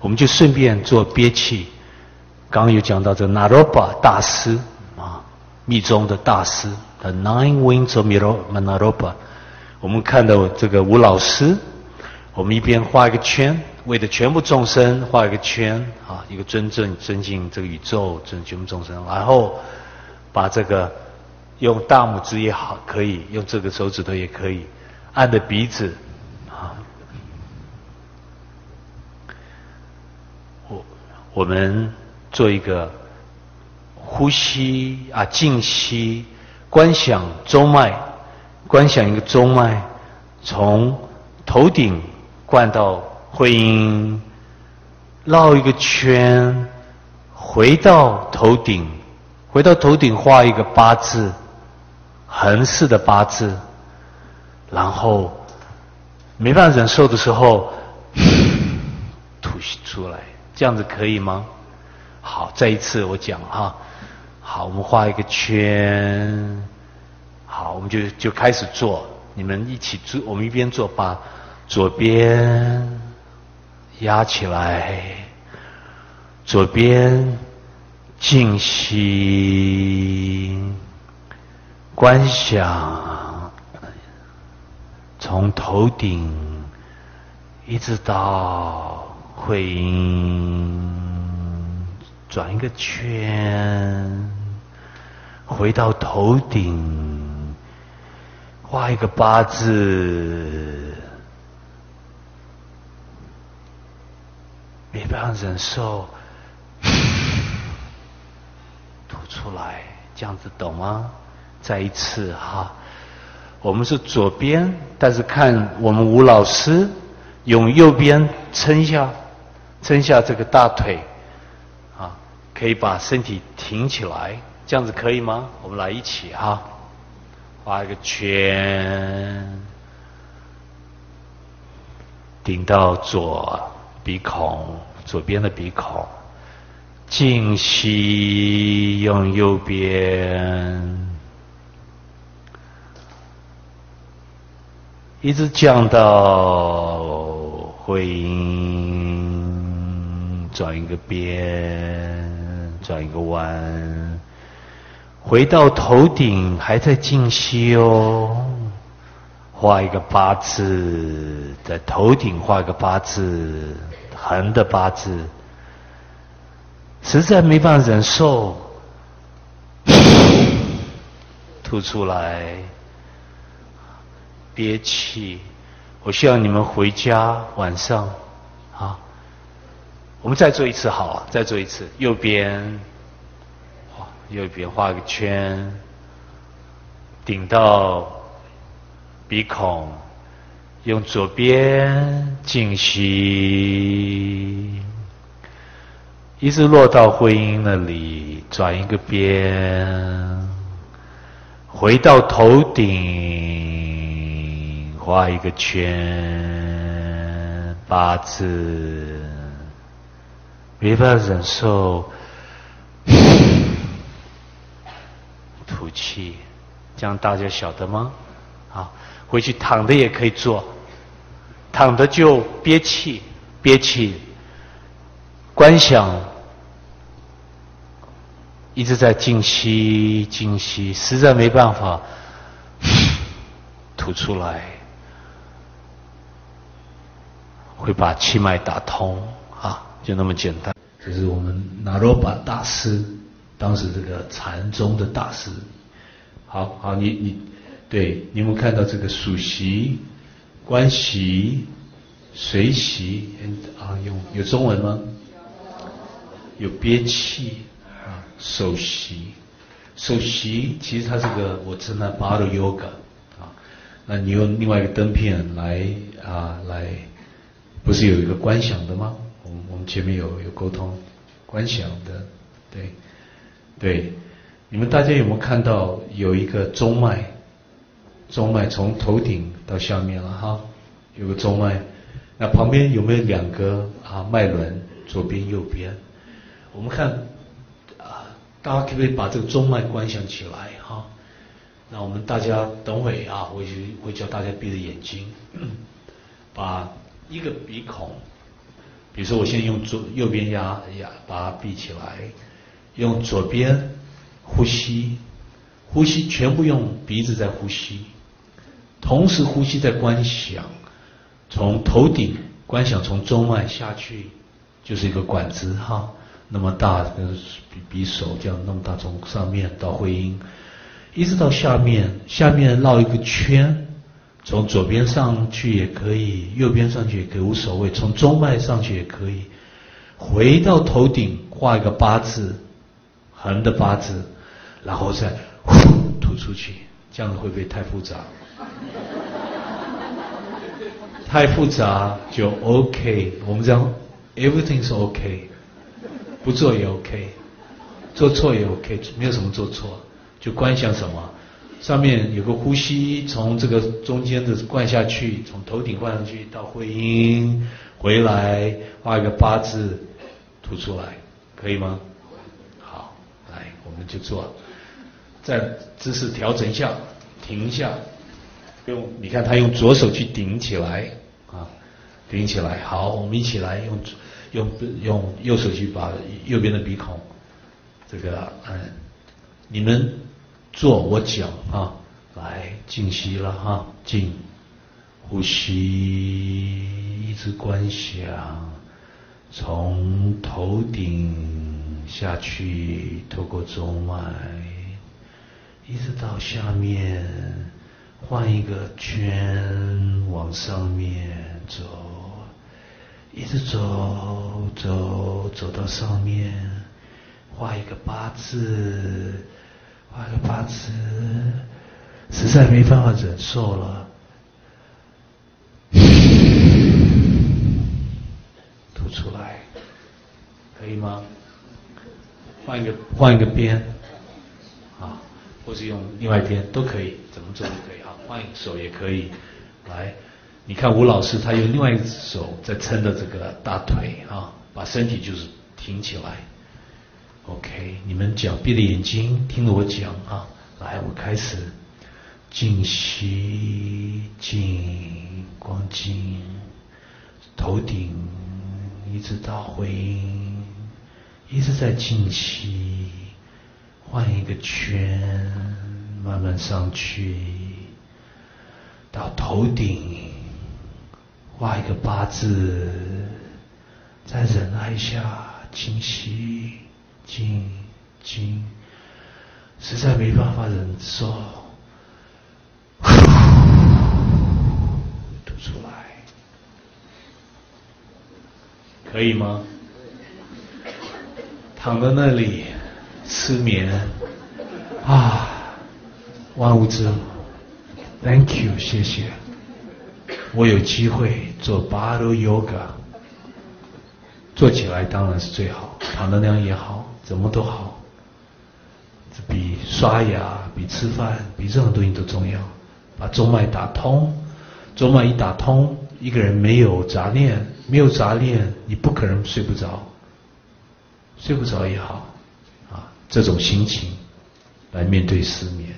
我们就顺便做憋气。刚刚有讲到这 Naropa 大师啊，密宗的大师，The Nine Winds of miro manaroba，。我们看到这个吴老师，我们一边画一个圈，为了全部众生画一个圈啊，一个尊正尊敬这个宇宙，尊全部众生，然后把这个用大拇指也好，可以用这个手指头也可以按着鼻子啊。我们。做一个呼吸啊，静息，观想中脉，观想一个中脉，从头顶灌到会阴，绕一个圈，回到头顶，回到头顶画一个八字，横式的八字，然后没办法忍受的时候，吐出来，这样子可以吗？好，再一次我讲哈，好，我们画一个圈，好，我们就就开始做，你们一起做，我们一边做，把左边压起来，左边静息，观想，从头顶一直到会。转一个圈，回到头顶，画一个八字，没办法忍受，吐出来，这样子懂吗？再一次哈，我们是左边，但是看我们吴老师用右边撑一下，撑下这个大腿。啊可以把身体挺起来，这样子可以吗？我们来一起哈，画一个圈，顶到左鼻孔，左边的鼻孔，静息，用右边，一直降到会阴，转一个边。转一个弯，回到头顶，还在静息哦。画一个八字，在头顶画一个八字，横的八字。实在没办法忍受，吐出来，憋气。我希望你们回家晚上啊。我们再做一次，好，再做一次。右边，右边画个圈，顶到鼻孔，用左边静息，一直落到会阴那里，转一个边，回到头顶，画一个圈，八字。没办法忍受，吐气，这样大家晓得吗？啊，回去躺着也可以做，躺着就憋气，憋气，观想，一直在静息，静息，实在没办法，吐出来，会把气脉打通啊。就那么简单，这是我们那罗巴大师，当时这个禅宗的大师。好好，你你，对，你们看到这个数息、观息、随息，啊，有有中文吗？有憋气啊，手息，手息，其实它这个我称它巴鲁 yoga 啊，那你用另外一个灯片来啊来，不是有一个观想的吗？我们前面有有沟通、观想的，对，对，你们大家有没有看到有一个中脉？中脉从头顶到下面了哈，有个中脉，那旁边有没有两个啊脉轮？左边、右边？我们看啊，大家可不可以把这个中脉观想起来哈？那我们大家等会啊，会会叫大家闭着眼睛，把一个鼻孔。比如说，我现在用左右边压压把它闭起来，用左边呼吸，呼吸全部用鼻子在呼吸，同时呼吸在观想，从头顶观想从中脉下去，就是一个管子哈，那么大，比比手这样那么大，从上面到会阴，一直到下面，下面绕一个圈。从左边上去也可以，右边上去也可以，无所谓。从中脉上去也可以，回到头顶画一个八字，横的八字，然后再呼吐出去，这样会不会太复杂？太复杂就 OK，我们讲 everything 是 OK，不做也 OK，做错也 OK，没有什么做错，就观想什么。上面有个呼吸，从这个中间的灌下去，从头顶灌上去到会阴，回来画一个八字，吐出来，可以吗？好，来，我们就做，再姿势调整一下，停一下，用你看他用左手去顶起来啊，顶起来，好，我们一起来用用用右手去把右边的鼻孔，这个嗯，你们。做我讲啊，来静息了哈，静，呼吸，一直观想，从头顶下去，透过中脉，一直到下面，换一个圈往上面走，一直走走走到上面，画一个八字。画个八字，实在没办法忍受了，吐出来，可以吗？换一个换一个边，啊，或是用另外一边都可以，怎么做都可以啊。换一个手也可以，来，你看吴老师他用另外一只手在撑着这个大腿啊，把身体就是挺起来。OK，你们讲闭着眼睛听着我讲啊，来，我开始静息静光静，头顶一直到回音，一直在静息，换一个圈，慢慢上去，到头顶画一个八字，再忍耐一下，静息。静静，实在没办法忍受，吐出来，可以吗？躺在那里失眠。啊，万物之母，Thank you，谢谢，我有机会做 Body Yoga，做起来当然是最好，躺在那样也好。怎么都好，这比刷牙、比吃饭、比任何东西都重要。把中脉打通，中脉一打通，一个人没有杂念，没有杂念，你不可能睡不着。睡不着也好，啊，这种心情来面对失眠。